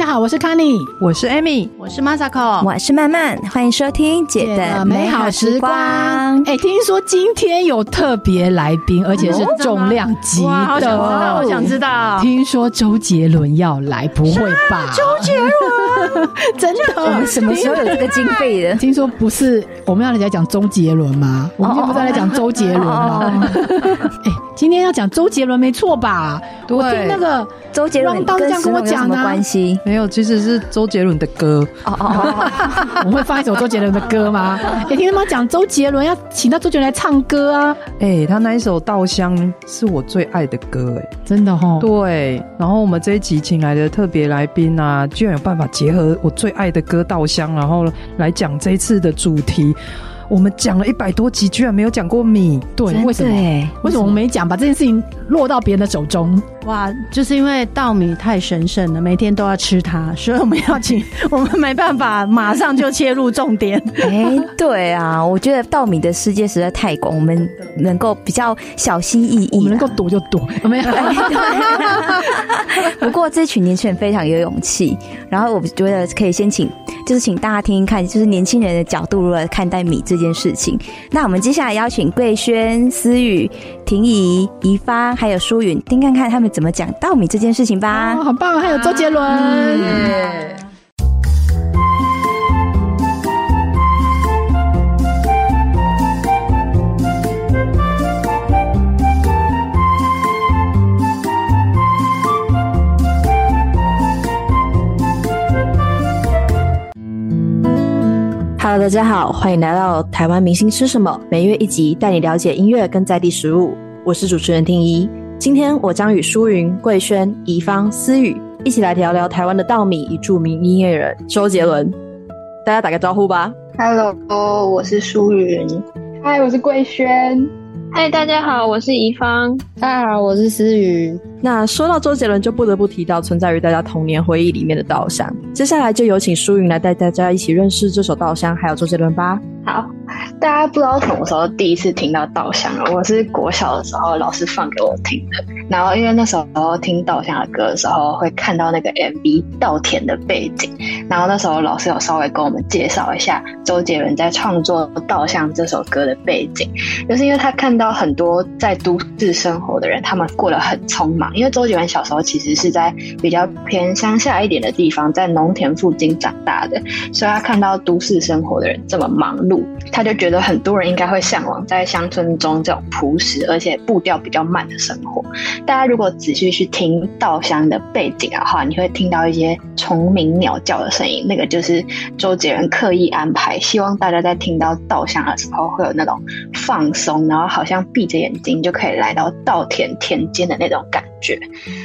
家好，我是 Kenny，我是 Amy，我是 Masako，我是曼曼，欢迎收听姐的美好时光。哎，听说今天有特别来宾，而且是重量级的，哇，好想知道，好想知道。听说周杰伦要来，不会吧？周杰伦，真的？我们什么时候有这个经费的？听说不是我们要来讲周杰伦吗？我们今天不是来讲周杰伦吗？哎，今天要讲周杰伦没错吧？我听那个。周杰伦跟这样跟我讲什么关系？没有，其实是周杰伦的歌。哦哦哦，我们会放一首周杰伦的歌吗？也，听他们讲周杰伦要请到周杰伦来唱歌啊！哎，他那一首《稻香》是我最爱的歌，哎，真的哈。对，然后我们这一集请来的特别来宾啊，居然有办法结和我最爱的歌《稻香》，然后来讲这次的主题。我们讲了一百多集，居然没有讲过米，对，为什么？为什么我们没讲？把这件事情落到别人的手中？哇，就是因为稻米太神圣了，每天都要吃它，所以我们要请，我们没办法马上就切入重点。哎，对啊，我觉得稻米的世界实在太广，我们能够比较小心翼翼，我们能够躲就躲，没有。不过这群年轻人非常有勇气，然后我觉得可以先请，就是请大家听一看，就是年轻人的角度如何看待米这件事情。那我们接下来邀请桂轩、思雨、婷宜、怡芳还有舒云，听看看他们怎么讲稻米这件事情吧。哦，好棒！还有周杰伦。嗯 Hello，大家好，欢迎来到台湾明星吃什么，每月一集，带你了解音乐跟在地食物。我是主持人丁怡，今天我将与舒云、桂轩、怡芳、思雨一起来聊聊台湾的稻米与著名音乐人周杰伦。大家打个招呼吧。Hello，我是舒云。Hi，我是贵轩。嗨，大家好，我是怡芳。大家好，我是思雨。那说到周杰伦，就不得不提到存在于大家童年回忆里面的《稻香》。接下来就有请舒云来带大家一起认识这首《稻香》，还有周杰伦吧。好，大家不知道什么时候第一次听到《稻香》了。我是国小的时候老师放给我听的，然后因为那时候听《稻香》的歌的时候，会看到那个 MV 稻田的背景，然后那时候老师有稍微跟我们介绍一下周杰伦在创作《稻香》这首歌的背景，就是因为他看到很多在都市生活的人，他们过得很匆忙，因为周杰伦小时候其实是在比较偏乡下一点的地方，在农田附近长大的，所以他看到都市生活的人这么忙碌。他就觉得很多人应该会向往在乡村中这种朴实而且步调比较慢的生活。大家如果仔细去听稻香的背景的话，你会听到一些虫鸣鸟叫的声音，那个就是周杰伦刻意安排，希望大家在听到稻香的时候会有那种放松，然后好像闭着眼睛就可以来到稻田田间的那种感。觉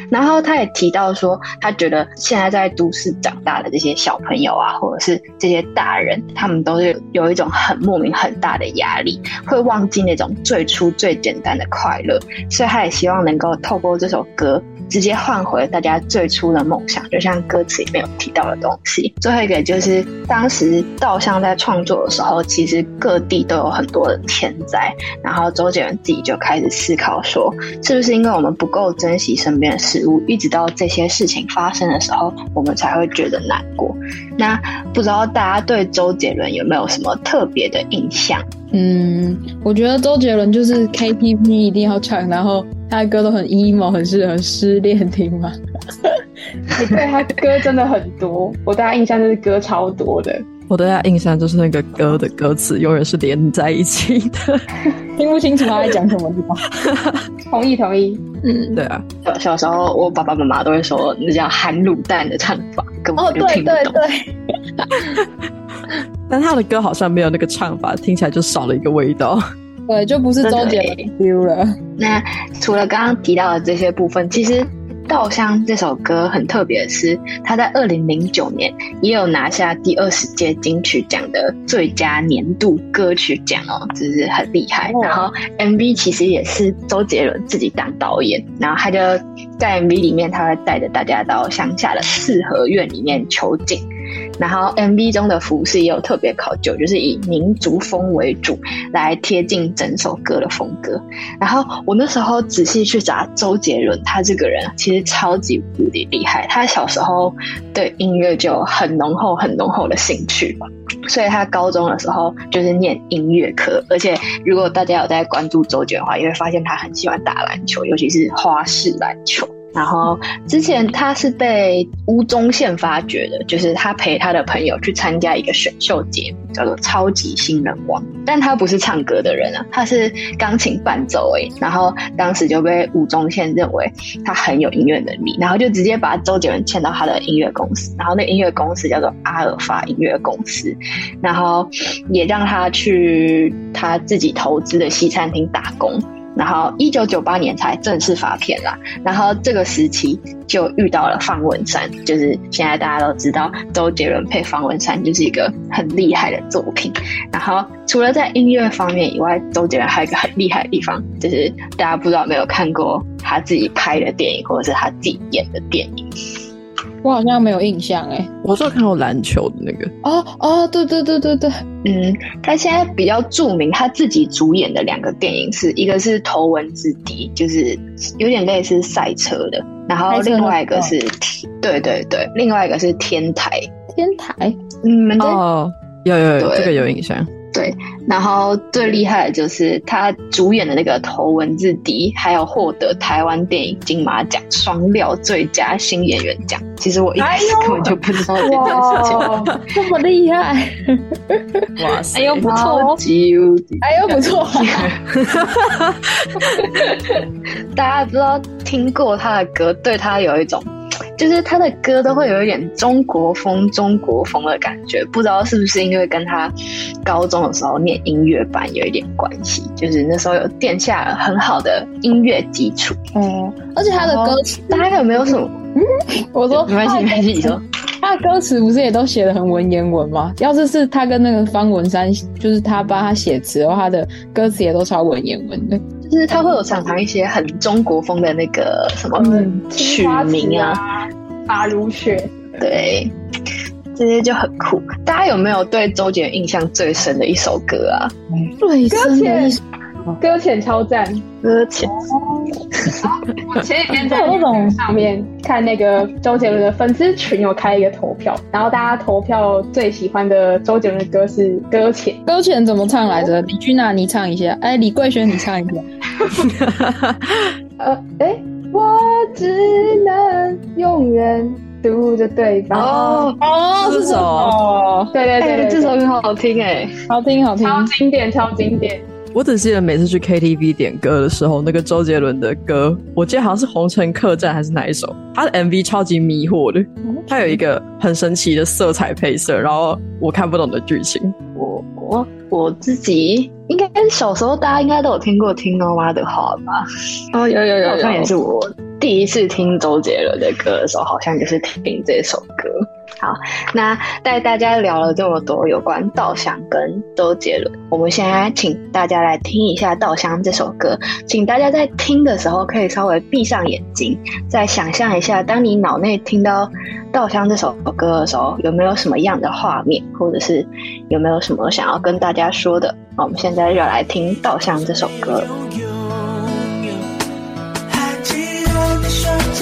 然后他也提到说，他觉得现在在都市长大的这些小朋友啊，或者是这些大人，他们都是有一种很莫名很大的压力，会忘记那种最初最简单的快乐。所以他也希望能够透过这首歌，直接换回大家最初的梦想，就像歌词里面有提到的东西。最后一个就是当时稻香在创作的时候，其实各地都有很多的天灾，然后周杰伦自己就开始思考说，是不是因为我们不够珍惜身边的事物，一直到这些事情发生的时候，我们才会觉得难过。那不知道大家对周杰伦有没有什么特别的印象？嗯，我觉得周杰伦就是 KTV 一定要唱，然后他的歌都很 emo，很适合失恋听嘛。对，他歌真的很多，我对他印象就是歌超多的。我对他印象就是那个歌的歌词永远是连在一起的，听不清楚他在讲什么地方。同意同意，嗯，对啊。小小时候，我爸爸妈妈都会说那叫含卤蛋的唱法，根本就听不懂。哦，对对对。但他的歌好像没有那个唱法，听起来就少了一个味道。对，就不是周杰伦丢了。那除了刚刚提到的这些部分，其实。《稻香》这首歌很特别的是，他在二零零九年也有拿下第二十届金曲奖的最佳年度歌曲奖哦，就是很厉害。然后 MV 其实也是周杰伦自己当导演，然后他就在 MV 里面，他会带着大家到乡下的四合院里面求景。然后 MV 中的服饰也有特别考究，就是以民族风为主，来贴近整首歌的风格。然后我那时候仔细去找周杰伦，他这个人其实超级无敌厉害。他小时候对音乐就很浓厚、很浓厚的兴趣，所以他高中的时候就是念音乐科。而且如果大家有在关注周杰伦的话，也会发现他很喜欢打篮球，尤其是花式篮球。然后之前他是被吴宗宪发掘的，就是他陪他的朋友去参加一个选秀节目，叫做《超级新人王》，但他不是唱歌的人啊，他是钢琴伴奏诶。然后当时就被吴宗宪认为他很有音乐能力，然后就直接把周杰伦签到他的音乐公司，然后那音乐公司叫做阿尔法音乐公司，然后也让他去他自己投资的西餐厅打工。然后一九九八年才正式发片啦，然后这个时期就遇到了方文山，就是现在大家都知道周杰伦配方文山就是一个很厉害的作品。然后除了在音乐方面以外，周杰伦还有一个很厉害的地方，就是大家不知道有没有看过他自己拍的电影或者是他自己演的电影。我好像没有印象哎，我只有看过篮球的那个。哦哦，对对对对对，嗯，他现在比较著名，他自己主演的两个电影是一个是《头文字 D》，就是有点类似赛车的，然后另外一个是，对对对，另外一个是《天台》。天台，嗯，哦，有有有，这个有印象。对，然后最厉害的就是他主演的那个《头文字 D》，还有获得台湾电影金马奖双料最佳新演员奖。其实我一开始根本就不知道这件事情，这么厉害！哇塞，哎呦不错，哎呦不错，大家不知道听过他的歌，对他有一种。就是他的歌都会有一点中国风、中国风的感觉，不知道是不是因为跟他高中的时候念音乐班有一点关系，就是那时候有垫下了很好的音乐基础。嗯，而且他的歌词，大家有没有什么？嗯，我说没关系，没关系，你说。他的歌词不是也都写的很文言文吗？要是是他跟那个方文山，就是他帮他写词的话，他的歌词也都超文言文的。就是他会有常常一些很中国风的那个什么曲名啊，发如雪，对，这些就很酷。大家有没有对周杰伦印象最深的一首歌啊？最深的一首。搁浅超赞，搁浅。我前几天 在那种上面看那个周杰伦的粉丝群，有开一个投票，然后大家投票最喜欢的周杰伦的歌是《搁浅》。搁浅怎么唱来着？李君娜，你唱一下。哎，李桂轩，你唱一下。呃，哎、欸，我只能永远读着对方。哦哦，是这首。对对对，对，对，这首很好听哎，好听好听，超经典超经典。我只记得每次去 KTV 点歌的时候，那个周杰伦的歌，我记得好像是《红尘客栈》还是哪一首，他的 MV 超级迷惑的，他有一个很神奇的色彩配色，然后我看不懂的剧情。我我我自己应该小时候大家应该都有听过《听妈妈的话》吧？哦，有有有，好像也是我第一次听周杰伦的歌的时候，好像就是听这首歌。好，那带大家聊了这么多有关稻香跟周杰伦，我们现在请大家来听一下《稻香》这首歌。请大家在听的时候可以稍微闭上眼睛，再想象一下，当你脑内听到《稻香》这首歌的时候，有没有什么样的画面，或者是有没有什么想要跟大家说的？我们现在就来听《稻香》这首歌。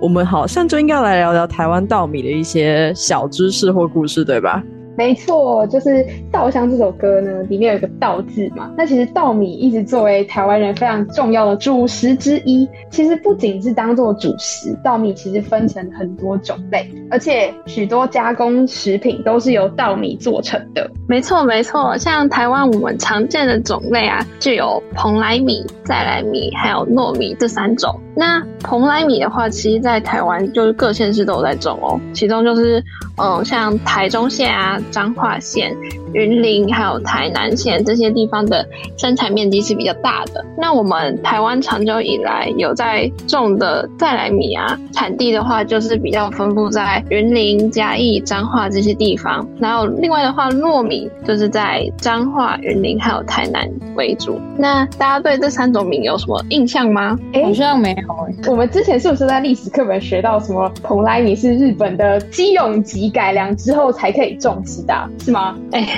我们好像就应该来聊聊台湾稻米的一些小知识或故事，对吧？没错，就是《稻香》这首歌呢，里面有一个“稻”字嘛。那其实稻米一直作为台湾人非常重要的主食之一。其实不仅是当做主食，稻米其实分成很多种类，而且许多加工食品都是由稻米做成的。没错，没错。像台湾我们常见的种类啊，就有蓬莱米、再来米还有糯米这三种。那蓬莱米的话，其实在台湾就是各县市都有在种哦，其中就是嗯，像台中县啊、彰化县、云林还有台南县这些地方的生产面积是比较大的。那我们台湾长久以来有在种的再来米啊，产地的话就是比较分布在云林、嘉义、彰化这些地方。然后另外的话，糯米就是在彰化、云林还有台南为主。那大家对这三种米有什么印象吗？哎，好像没有。我们之前是不是在历史课本学到什么蓬莱米是日本的基永吉改良之后才可以种植的，是吗？哎，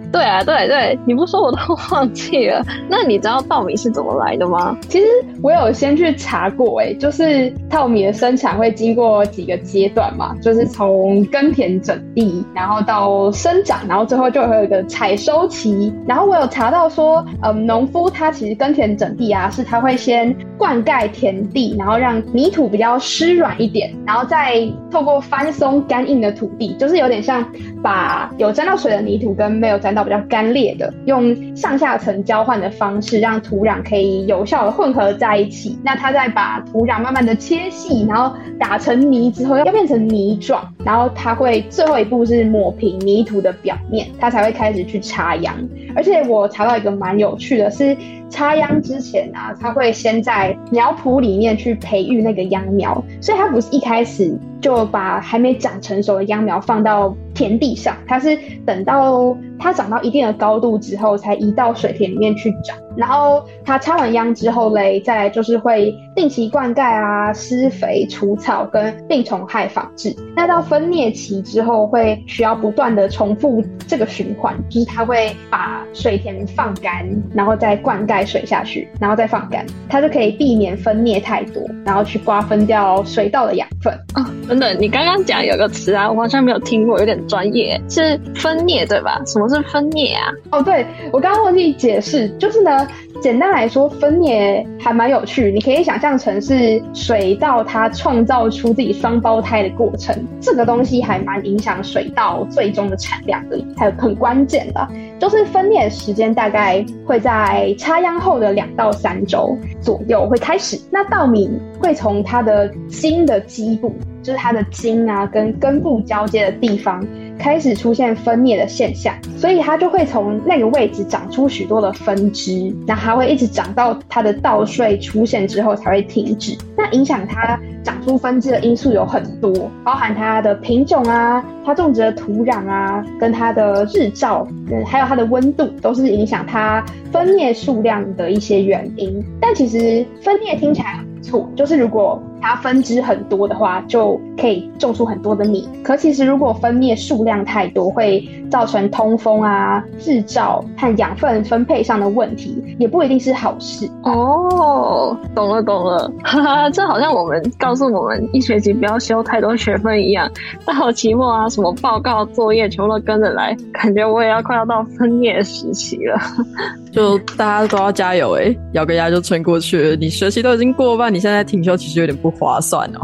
对啊，对对，你不说我都忘记了。那你知道稻米是怎么来的吗？其实我有先去查过，哎，就是稻米的生产会经过几个阶段嘛，就是从耕田整地，然后到生长，然后最后就会有一个采收期。然后我有查到说，嗯，农夫他其实耕田整地啊，是他会先灌溉田地，然后让泥土比较湿软一点，然后再透过翻松干硬的土地，就是有点像把有沾到水的泥土跟没有沾到比较干裂的，用上下层交换的方式，让土壤可以有效的混合在一起。那它再把土壤慢慢的切细，然后打成泥之后，要变成泥状，然后它会最后一步是抹平泥土的表面，它才会开始去插秧。而且我查到一个蛮有趣的是，插秧之前啊，它会先在苗圃里面去培育那个秧苗，所以它不是一开始就把还没长成熟的秧苗放到田地上，它是等到它长到一定的高度之后，才移到水田里面去长。然后它插完秧之后嘞，再来就是会定期灌溉啊、施肥、除草跟病虫害防治。那到分蘖期之后，会需要不断的重复这个循环，就是它会把水田放干，然后再灌溉水下去，然后再放干，它就可以避免分蘖太多，然后去瓜分掉水稻的养分。哦，等等，你刚刚讲有个词啊，我好像没有听过，有点专业，是分蘖对吧？什么是分蘖啊？哦，对，我刚刚忘记解释，就是呢。简单来说，分蘖还蛮有趣，你可以想象成是水稻它创造出自己双胞胎的过程。这个东西还蛮影响水稻最终的产量的，还有很关键的，就是分蘖时间大概会在插秧后的两到三周左右会开始。那稻米会从它的茎的基部，就是它的茎啊跟根部交接的地方。开始出现分蘖的现象，所以它就会从那个位置长出许多的分支，那还会一直长到它的稻穗出现之后才会停止。那影响它长出分支的因素有很多，包含它的品种啊、它种植的土壤啊、跟它的日照，嗯，还有它的温度，都是影响它分蘖数量的一些原因。但其实分蘖听起来很不错，就是如果它分支很多的话，就可以种出很多的米。可其实如果分蘖数量太多，会造成通风啊、日照和养分分配上的问题，也不一定是好事。哦，懂了懂了，哈哈，这好像我们告诉我们一学期不要修太多学分一样。到期末啊，什么报告作业全部都跟着来，感觉我也要快要到分蘖时期了。就大家都要加油哎、欸，咬个牙就撑过去了。你学习都已经过半，你现在停休其实有点不划算哦。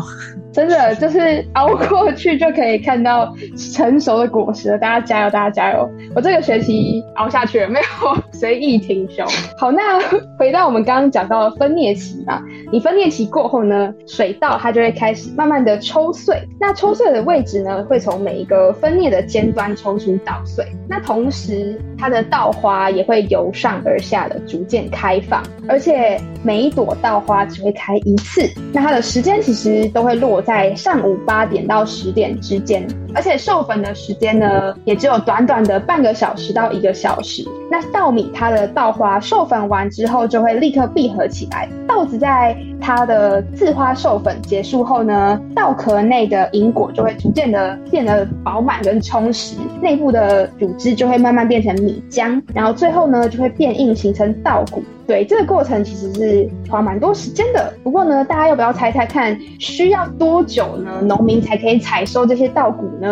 真的就是熬过去就可以看到成熟的果实了，大家加油，大家加油！我这个学期熬下去了，没有随意停休。好，那回到我们刚刚讲到的分蘖期嘛，你分蘖期过后呢，水稻它就会开始慢慢的抽穗。那抽穗的位置呢，会从每一个分蘖的尖端抽出稻穗。那同时，它的稻花也会由上而下的逐渐开放，而且每一朵稻花只会开一次。那它的时间其实都会落在上午八点到十点之间，而且授粉的时间呢，也只有短短的半个小时到一个小时。那稻米它的稻花授粉完之后，就会立刻闭合起来。稻子在它的自花授粉结束后呢，稻壳内的银果就会逐渐的变得饱满跟充实，内部的组织就会慢慢变成米浆，然后最后呢，就会变硬形成稻谷。对，这个过程其实是花蛮多时间的。不过呢，大家要不要猜猜看，需要多久呢？农民才可以采收这些稻谷呢？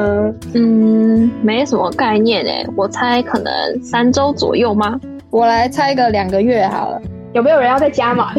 嗯，没什么概念诶，我猜可能三周左右吗？我来猜个两个月好了。有没有人要再加码？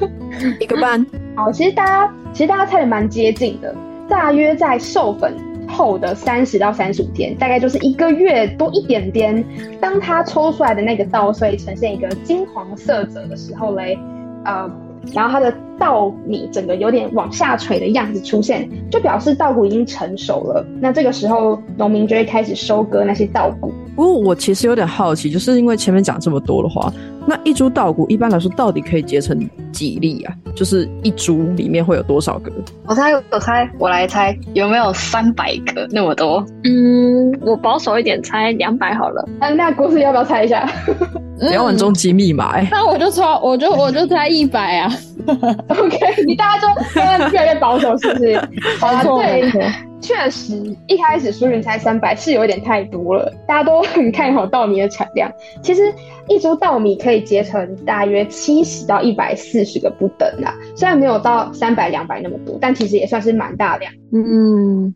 一个半。好，其实大家其实大家猜的蛮接近的，大约在授粉后的三十到三十五天，大概就是一个月多一点点。当它抽出来的那个稻穗呈现一个金黄色泽的时候嘞，呃，然后它的稻米整个有点往下垂的样子出现，就表示稻谷已经成熟了。那这个时候，农民就会开始收割那些稻谷。不过我其实有点好奇，就是因为前面讲这么多的话，那一株稻谷一般来说到底可以结成几粒啊？就是一株里面会有多少个？我猜，我猜，我来猜，有没有三百个那么多？嗯，我保守一点猜两百好了。嗯，那故事要不要猜一下？你要玩终极密码？那我就猜，我就我就猜一百啊。OK，你大家都现在越来越保守，是不是？好啊，对，确实一开始苏云才三百是有点太多了，大家都很看好稻米的产量。其实一株稻米可以结成大约七十到一百四十个不等啦，虽然没有到三百两百那么多，但其实也算是蛮大量。嗯。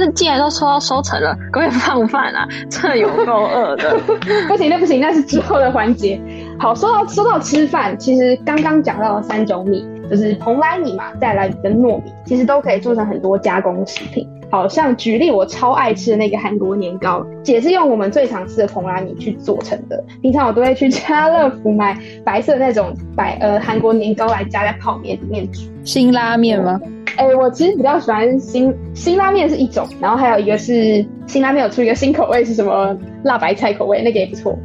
那既然都说到收成了，各位放饭啊！这有够饿的。不行，那不行，那是之后的环节。好，说到说到吃饭，其实刚刚讲到了三种米，就是蓬莱米嘛、再来米跟糯米，其实都可以做成很多加工食品。好像举例，我超爱吃的那个韩国年糕，也是用我们最常吃的蓬莱米去做成的。平常我都会去家乐福买白色那种白呃韩国年糕来加在泡面里面煮。新拉面吗？哎、欸，我其实比较喜欢辛辛拉面是一种，然后还有一个是辛拉面有出一个新口味，是什么辣白菜口味，那个也不错。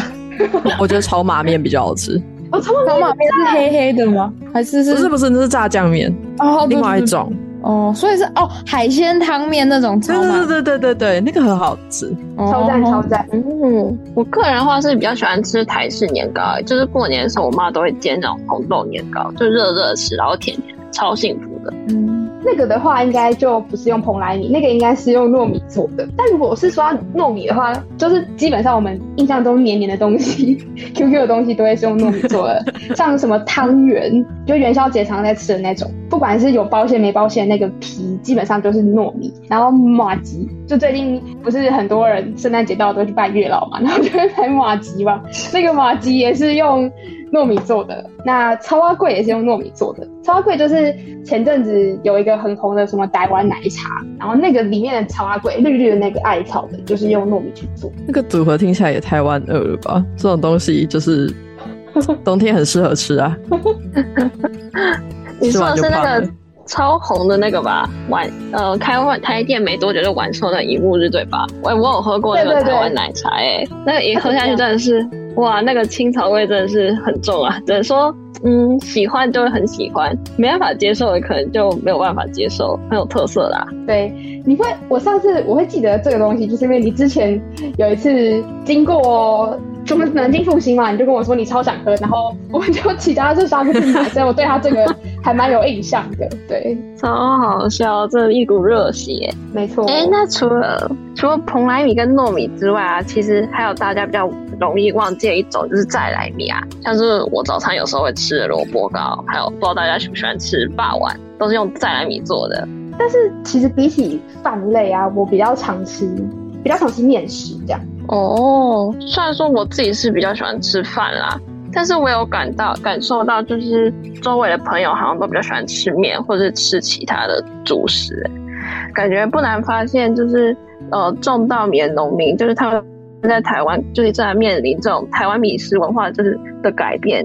我觉得炒马面比较好吃。哦，炒马面是黑黑的吗？还是是？不是不是，那是炸酱面哦，另外一种哦，所以是哦海鲜汤面那种炒马。对对对对对，那个很好吃，超赞超赞。嗯，我个人的话是比较喜欢吃台式年糕，就是过年的时候我妈都会煎那种红豆年糕，就热热吃，然后甜甜，超幸福的。嗯。那个的话，应该就不是用蓬莱米，那个应该是用糯米做的。但如果是说糯米的话，就是基本上我们印象中黏黏的东西，QQ 的东西都会是用糯米做的，像什么汤圆，就元宵节常在吃的那种，不管是有包馅没包馅，那个皮基本上都是糯米。然后马吉，就最近不是很多人圣诞节到都去拜月老嘛，然后就会买马吉嘛，那个马吉也是用。糯米做的，那草仔粿也是用糯米做的。草仔粿就是前阵子有一个很红的什么台湾奶茶，然后那个里面的草仔粿绿绿的那个艾草的，就是用糯米去做。那个组合听起来也太万恶了吧？这种东西就是冬天很适合吃啊。你说的是那个超红的那个吧？晚呃，开完台电没多久就完售的一幕日对吧？我我有喝过那个台湾奶茶，哎，那个一喝下去真的是。哇，那个青草味真的是很重啊！只能说，嗯，喜欢就会很喜欢，没办法接受的可能就没有办法接受，很有特色啦。对，你会，我上次我会记得这个东西，就是因为你之前有一次经过。什么南京复兴嘛？你就跟我说你超想喝，然后我们就骑他这沙子去买，所以我对他这个还蛮有印象的。对，超好笑，这一股热血，没错。哎、欸，那除了除了蓬莱米跟糯米之外啊，其实还有大家比较容易忘记的一种就是再来米啊，像是我早餐有时候会吃的萝卜糕，还有不知道大家喜不喜欢吃霸碗，都是用再来米做的。但是其实比起饭类啊，我比较常吃，比较常吃面食这样。哦，虽然说我自己是比较喜欢吃饭啦，但是我有感到感受到，就是周围的朋友好像都比较喜欢吃面或者是吃其他的主食，感觉不难发现，就是呃种稻米的农民，就是他们在台湾就是正在面临这种台湾米食文化就是的改变。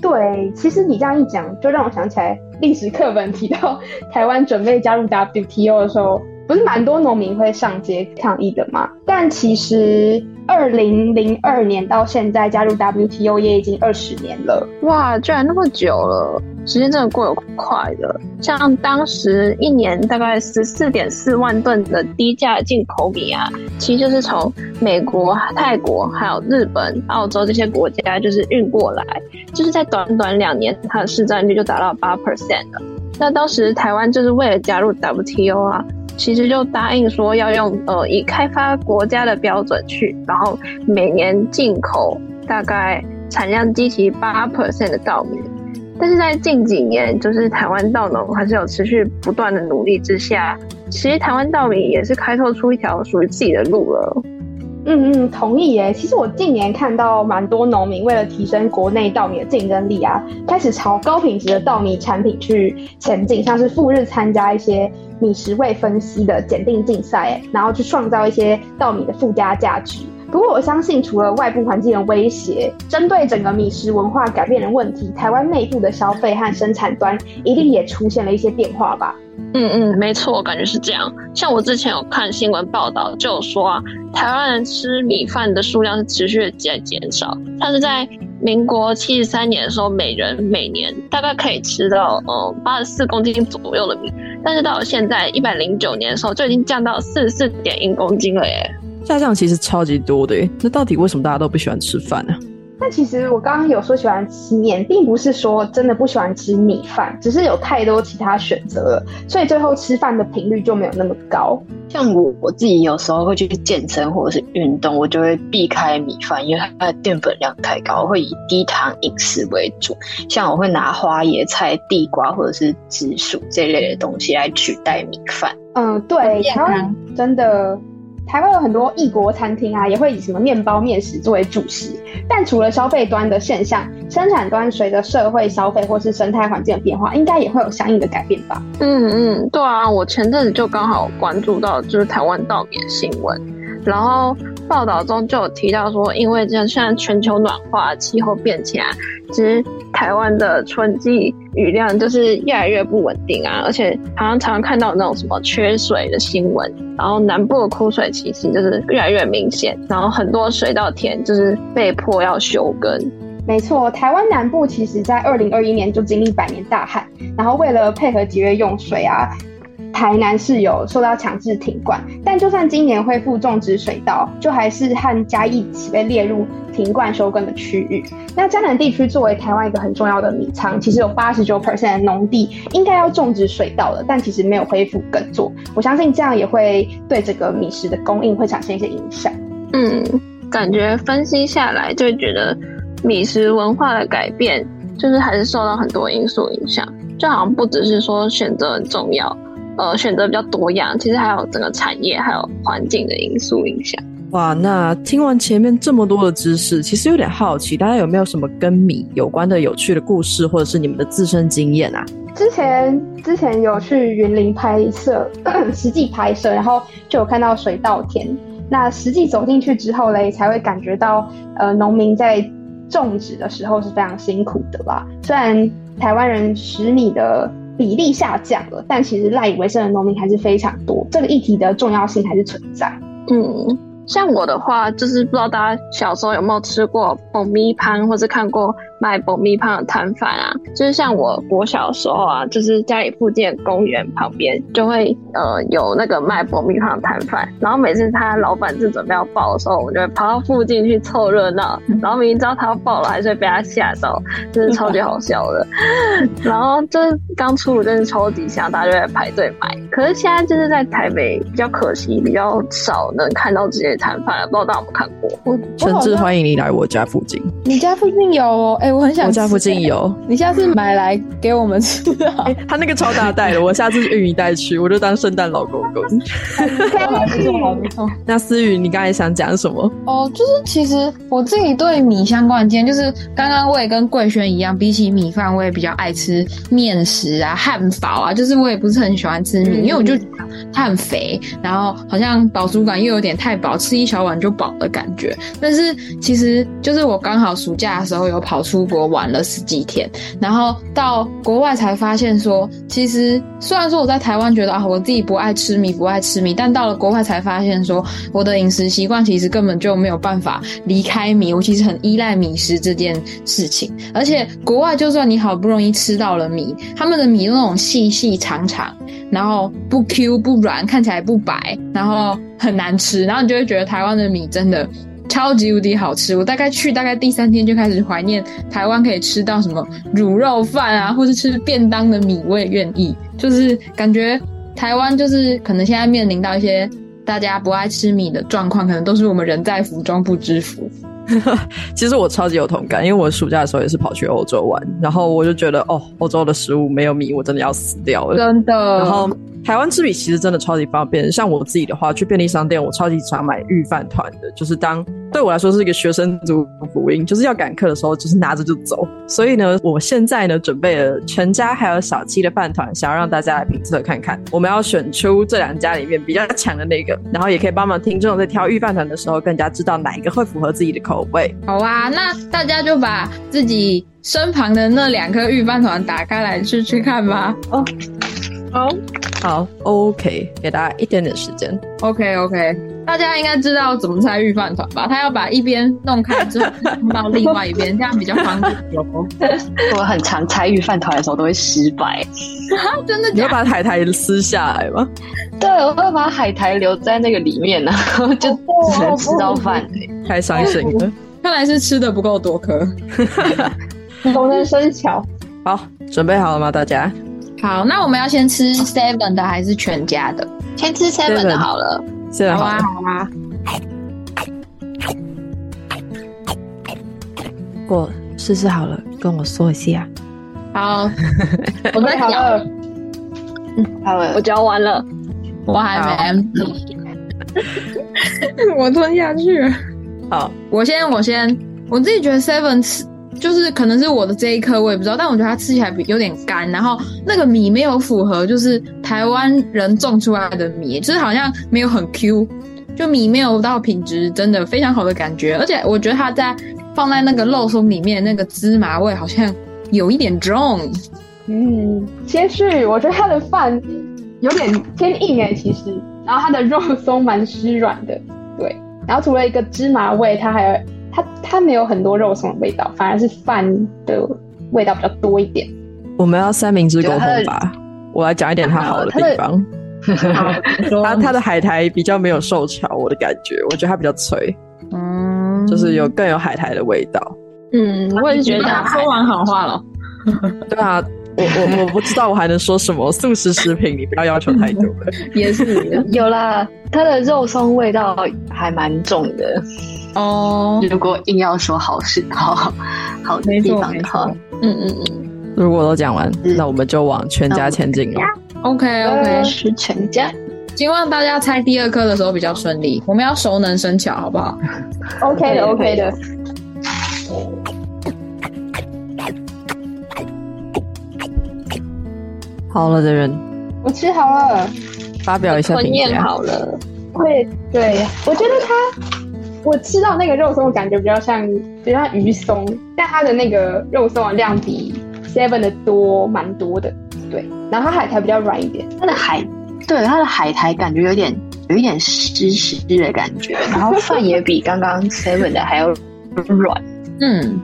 对，其实你这样一讲，就让我想起来历史课本提到 台湾准备加入 WTO 的时候。不是蛮多农民会上街抗议的吗？但其实二零零二年到现在加入 WTO 也已经二十年了，哇，居然那么久了，时间真的过得快的。像当时一年大概十四点四万吨的低价进口米啊，其实就是从美国、泰国、还有日本、澳洲这些国家就是运过来，就是在短短两年，它的市占率就达到八 percent 了。那当时台湾就是为了加入 WTO 啊。其实就答应说要用呃以开发国家的标准去，然后每年进口大概产量低其八 percent 的稻米，但是在近几年，就是台湾稻农还是有持续不断的努力之下，其实台湾稻米也是开拓出一条属于自己的路了。嗯嗯，同意耶。其实我近年看到蛮多农民为了提升国内稻米的竞争力啊，开始朝高品质的稻米产品去前进，像是赴日参加一些米食味分析的检定竞赛，然后去创造一些稻米的附加价值。不过我相信，除了外部环境的威胁，针对整个米食文化改变的问题，台湾内部的消费和生产端一定也出现了一些变化吧。嗯嗯，没错，我感觉是这样。像我之前有看新闻报道，就有说啊，台湾人吃米饭的数量是持续在减少。它是在民国七十三年的时候，每人每年大概可以吃到呃八十四公斤左右的米，但是到了现在一百零九年的时候，就已经降到四十四点一公斤了耶，下降其实超级多的耶。那到底为什么大家都不喜欢吃饭呢？那其实我刚刚有说喜欢吃面，并不是说真的不喜欢吃米饭，只是有太多其他选择了，所以最后吃饭的频率就没有那么高。像我我自己有时候会去健身或者是运动，我就会避开米饭，因为它的淀粉量太高，会以低糖饮食为主。像我会拿花椰菜、地瓜或者是紫薯这类的东西来取代米饭。嗯，对，然后真的。台湾有很多异国餐厅啊，也会以什么面包、面食作为主食。但除了消费端的现象，生产端随着社会消费或是生态环境的变化，应该也会有相应的改变吧？嗯嗯，对啊，我前阵子就刚好关注到就是台湾稻米新闻，然后报道中就有提到说，因为像现在全球暖化、气候变迁，其实台湾的春季雨量就是越来越不稳定啊，而且好像常常看到那种什么缺水的新闻，然后南部的枯水其实就是越来越明显，然后很多水稻田就是被迫要休耕。没错，台湾南部其实在二零二一年就经历百年大旱，然后为了配合节约用水啊。台南是有受到强制停灌，但就算今年恢复种植水稻，就还是和嘉义一起被列入停灌休耕的区域。那嘉南地区作为台湾一个很重要的米仓，其实有八十九 percent 的农地应该要种植水稻了，但其实没有恢复耕作。我相信这样也会对这个米食的供应会产生一些影响。嗯，感觉分析下来就会觉得米食文化的改变，就是还是受到很多因素影响，就好像不只是说选择很重要。呃，选择比较多样，其实还有整个产业还有环境的因素影响。哇，那听完前面这么多的知识，其实有点好奇，大家有没有什么跟米有关的有趣的故事，或者是你们的自身经验啊？之前之前有去云林拍摄，实际拍摄，然后就有看到水稻田。那实际走进去之后嘞，才会感觉到，呃，农民在种植的时候是非常辛苦的吧？虽然台湾人食米的。比例下降了，但其实赖以为生的农民还是非常多，这个议题的重要性还是存在。嗯，像我的话，就是不知道大家小时候有没有吃过爆米潘，或是看过。卖爆米香的摊贩啊，就是像我我小时候啊，就是家里附近的公园旁边就会呃有那个卖爆米香的摊贩，然后每次他老板正准备要爆的时候，我们就会跑到附近去凑热闹，然后明明知道他要爆了，还是会被他吓到，就是超级好笑的。然后就是刚出炉真是超级香，大家就在排队买。可是现在就是在台北比较可惜，比较少能看到这些摊贩了，不知道大家有没有看过？我诚挚欢迎你来我家附近。你家附近有哦？哎、欸。我很想吃。我家附近有，你下次买来给我们吃啊！欸、他那个超大袋的，我下次运一袋去，我就当圣诞老公公。那思雨，你刚才想讲什么？哦，就是其实我自己对米相关的经验，就是刚刚我也跟桂轩一样，比起米饭，我也比较爱吃面食啊、汉堡啊。就是我也不是很喜欢吃米，嗯、因为我就它很肥，然后好像饱足感又有点太饱，吃一小碗就饱的感觉。但是其实就是我刚好暑假的时候有跑出。出国玩了十几天，然后到国外才发现说，其实虽然说我在台湾觉得啊，我自己不爱吃米，不爱吃米，但到了国外才发现说，我的饮食习惯其实根本就没有办法离开米，我其实很依赖米食这件事情。而且国外就算你好不容易吃到了米，他们的米那种细细长长，然后不 Q 不软，看起来不白，然后很难吃，然后你就会觉得台湾的米真的。超级无敌好吃！我大概去大概第三天就开始怀念台湾可以吃到什么卤肉饭啊，或是吃便当的米，我也愿意。就是感觉台湾就是可能现在面临到一些大家不爱吃米的状况，可能都是我们人在福中不知福。其实我超级有同感，因为我暑假的时候也是跑去欧洲玩，然后我就觉得哦，欧洲的食物没有米，我真的要死掉了，真的。然后台湾吃米其实真的超级方便，像我自己的话，去便利商店，我超级常买御饭团的，就是当对我来说是一个学生族福音，就是要赶课的时候，就是拿着就走。所以呢，我现在呢准备了全家还有小七的饭团，想要让大家来评测看看，我们要选出这两家里面比较强的那个，然后也可以帮忙听众在挑御饭团的时候，更加知道哪一个会符合自己的口味。好啊，那大家就把自己身旁的那两颗御饭团打开来吃吃看吧。哦，好。好，OK，给大家一点点时间。OK，OK，大家应该知道怎么拆御饭团吧？他要把一边弄开之后弄到另外一边，这样比较方便。我很常拆御饭团的时候都会失败。真的假的？你要把海苔撕下来吗？对，我会把海苔留在那个里面呢，就只能吃到饭。太伤心了，看来是吃的不够多颗。熟能生巧。好，准备好了吗，大家？好，那我们要先吃 seven 的还是全家的？先吃 seven 的好了。好啊，好啊。我试试好了，跟我说一下。好，我在好了。嗯，好了，我嚼完了，我还没。我吞下去了。好，我先，我先，我自己觉得 seven 吃。就是可能是我的这一颗，我也不知道，但我觉得它吃起来比有点干，然后那个米没有符合，就是台湾人种出来的米，就是好像没有很 Q，就米没有到品质真的非常好的感觉，而且我觉得它在放在那个肉松里面，那个芝麻味好像有一点重。嗯，先是我觉得它的饭有点偏硬诶、欸，其实，然后它的肉松蛮 湿软的，对，然后除了一个芝麻味，它还有。它它没有很多肉松的味道，反而是饭的味道比较多一点。我们要三明治沟通吧，我来讲一点它好的地方。它它的海苔比较没有受潮，我的感觉，我觉得它比较脆，嗯，就是有更有海苔的味道。嗯，我也是觉得。说完好话了。对啊，我我我不知道我还能说什么。素食食品，你不要要求太多了。也是有啦，它的肉松味道还蛮重的。哦，如果硬要说好事 好好的地方的话，嗯嗯嗯，如果都讲完，那我们就往全家前进了。OK OK，是全家。希望大家猜第二颗的时候比较顺利。我们要熟能生巧，好不好？OK 的 OK 的。好了的人，我吃好了。发表一下评价。好了。会，对，我觉得它。我吃到那个肉松的感觉比较像，比较像鱼松，但它的那个肉松的量比 Seven 的多蛮多的，对。然后它海苔比较软一点，它的海，对，它的海苔感觉有点有一点湿湿的感觉，然后饭也比刚刚 Seven 的还要软。嗯，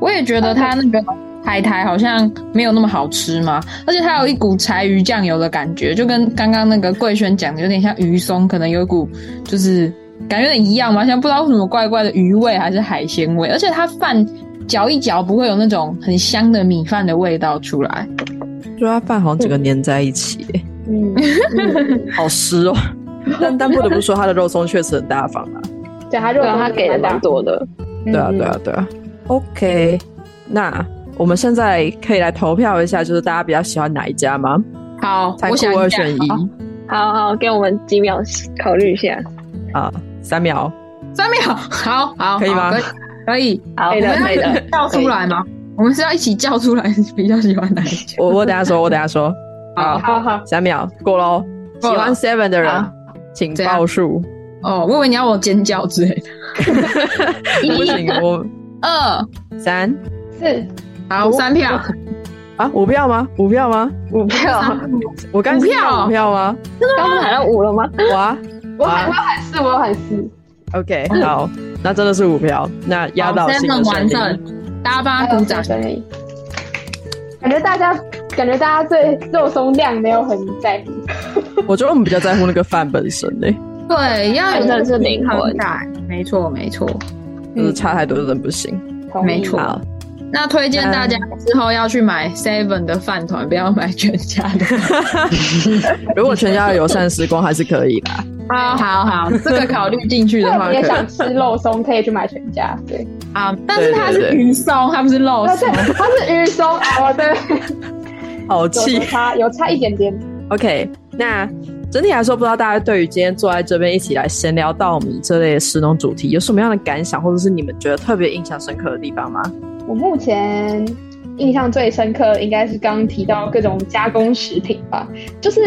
我也觉得它那个海苔好像没有那么好吃嘛，而且它有一股柴鱼酱油的感觉，就跟刚刚那个桂轩讲的有点像鱼松，可能有一股就是。感觉有点一样嘛，像不知道为什么怪怪的鱼味还是海鲜味，而且它饭嚼一嚼不会有那种很香的米饭的味道出来，就它饭好像整个粘在一起，嗯，好湿哦。但但不得不说，它的肉松确实很大方啊，对，它肉松它给的蛮多的，对啊对啊对啊。OK，那我们现在可以来投票一下，就是大家比较喜欢哪一家吗？好，我想二选一，好好给我们几秒考虑一下。啊。三秒，三秒，好好，可以吗？可以，可以的，可以的。叫出来吗？我们是要一起叫出来，比较喜欢哪一句？我我等下说，我等下说。好好好，三秒过喽。喜欢 Seven 的人，请报数。哦，我以为你要我尖叫之类的。不行，我二三四，好，三票。啊，五票吗？五票吗？五票。我刚票五票吗？刚刚喊到五了吗？哇。我喊我喊四，我有喊四。OK，好，那真的是五票，那压倒性的完胜，大家帮他鼓掌。感觉大家感觉大家对肉松量没有很在乎。我觉得我们比较在乎那个饭本身呢。对，要有的是灵魂大，没错没错，就是差太多真的不行。没错。那推荐大家之后要去买 Seven 的饭团，不要买全家的。如果全家的友善时光还是可以的。好好好，这个考虑进去的话，也想吃肉松，可以去买全家。对啊，但是它是鱼松，它不是肉松，它是鱼松。哦，对，好气，有差有差一点点。OK，那整体来说，不知道大家对于今天坐在这边一起来闲聊稻米这类的食农主题有什么样的感想，或者是你们觉得特别印象深刻的地方吗？我目前。印象最深刻应该是刚刚提到各种加工食品吧，就是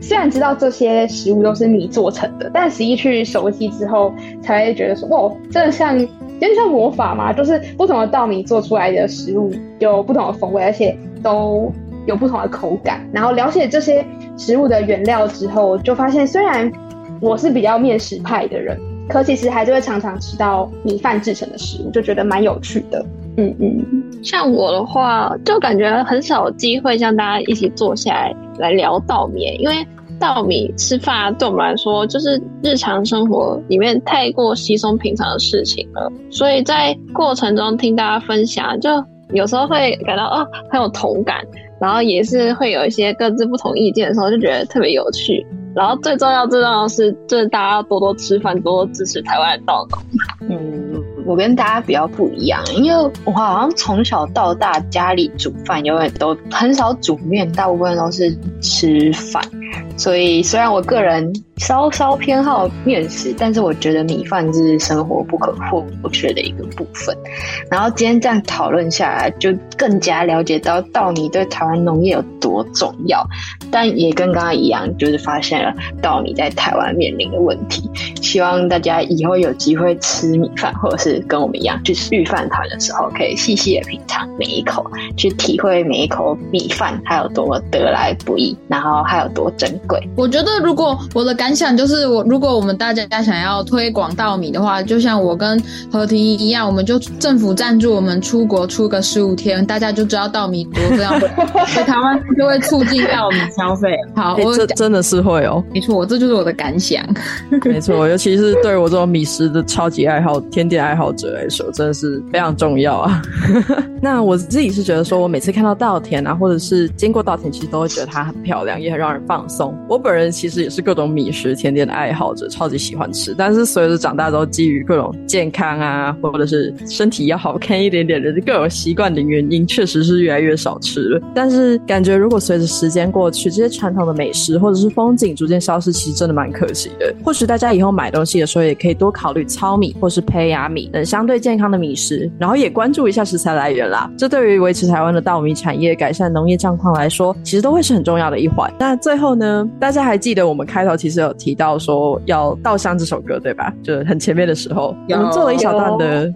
虽然知道这些食物都是米做成的，但实际去熟悉之后，才会觉得说，哇，真的像，真的像魔法嘛，就是不同的稻米做出来的食物有不同的风味，而且都有不同的口感。然后了解这些食物的原料之后，就发现虽然我是比较面食派的人，可其实还是会常常吃到米饭制成的食物，就觉得蛮有趣的。嗯嗯，像我的话，就感觉很少有机会像大家一起坐下来来聊稻米，因为稻米吃饭对我们来说就是日常生活里面太过稀松平常的事情了，所以在过程中听大家分享，就有时候会感到哦很有同感，然后也是会有一些各自不同意见的时候，就觉得特别有趣。然后最重要最重要的是，就是大家要多多吃饭，多多支持台湾的稻农。嗯，我跟大家比较不一样，因为我好像从小到大家里煮饭永远都很少煮面，大部分都是吃饭。所以虽然我个人稍稍偏好面食，但是我觉得米饭是生活不可或缺的一个部分。然后今天这样讨论下来，就更加了解到稻米对台湾农业有多重要，但也跟刚刚一样，就是发现了稻米在台湾面临的问题。希望大家以后有机会吃米饭，或者是跟我们一样去吃御饭团的时候，可以细细的品尝每一口，去体会每一口米饭还有多得来不易，然后还有多珍贵。我觉得，如果我的感想就是，我如果我们大家想要推广稻米的话，就像我跟何婷一样，我们就政府赞助我们出国出个十五天，大家就知道稻米多这样，所以 台湾就会促进稻米消费。好，欸、我这真的是会哦，没错，这就是我的感想。没错，尤其是对我这种米食的超级爱好、甜点爱好者来说，真的是非常重要啊。那我自己是觉得说，我每次看到稻田啊，或者是经过稻田，其实都会觉得它很漂亮，也很让人放松。我本人其实也是各种米食甜点的爱好者，超级喜欢吃。但是随着长大之后，基于各种健康啊，或者是身体要好看一点点的各种习惯的原因，确实是越来越少吃了。但是感觉如果随着时间过去，这些传统的美食或者是风景逐渐消失，其实真的蛮可惜的。或许大家以后买东西的时候，也可以多考虑糙米或是胚芽米等相对健康的米食，然后也关注一下食材来源啦。这对于维持台湾的稻米产业、改善农业状况来说，其实都会是很重要的一环。那最后呢，大家还记得我们开头其实有提到说要《稻香》这首歌对吧？就是很前面的时候，我们做了一小段的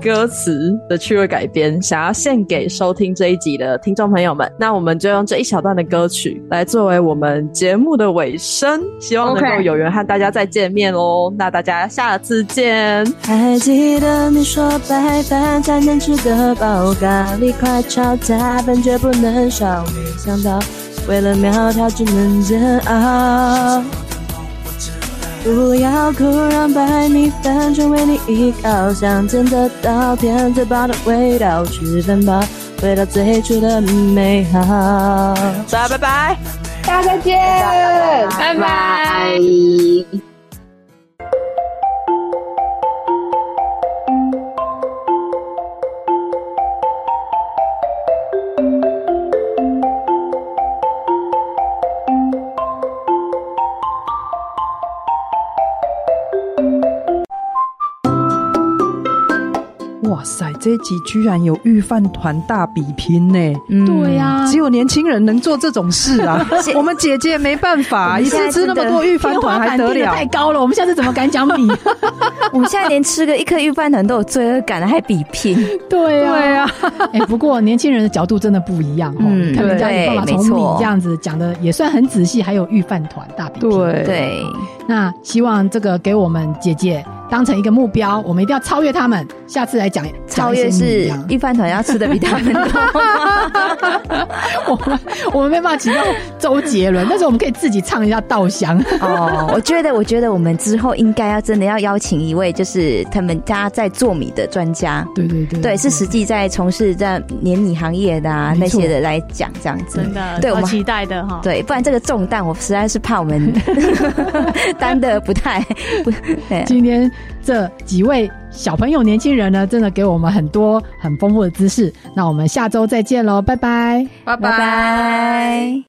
歌词的趣味改编，想要献给收听这一集的听众朋友们。那我们就用这一小段的歌曲来作为我们节目的尾声，希望能够有缘和大家再见面哦。那大家下次见。还记得你说白饭才能吃得饱，咖喱快炒菜本绝不能少，没想到。为了苗条，只能煎熬。不要哭，让白米饭成为你依靠。想见得到甜嘴巴的味道，吃饭吧，回到最初的美好。拜拜拜，大家再见，拜拜。哇塞，这一集居然有御饭团大比拼呢！嗯、对呀、啊，只有年轻人能做这种事啊！我们姐姐没办法，一次吃那么多御饭团还得了？太高了，我们下次怎么敢讲米？我们现在连吃个一颗御饭团都有罪恶感了，还比拼？对呀、啊，对呀。哎，不过年轻人的角度真的不一样哦。嗯，看人家有办法从米这样子讲的也算很仔细，还有御饭团大比拼。对对，那希望这个给我们姐姐。当成一个目标，我们一定要超越他们。下次来讲，超越是一饭团要吃的比他们多。我们我们没办法请到周杰伦，但是我们可以自己唱一下《稻香》。哦，我觉得，我觉得我们之后应该要真的要邀请一位，就是他们家在做米的专家。对对对，对，是实际在从事在碾米行业的啊那些的来讲这样子。真的，对我们期待的哈。对，不然这个重担我实在是怕我们 担的不太。对，今天这几位小朋友、年轻人呢，真的给我们很多很丰富的知识。那我们下周再见喽，拜拜，拜拜。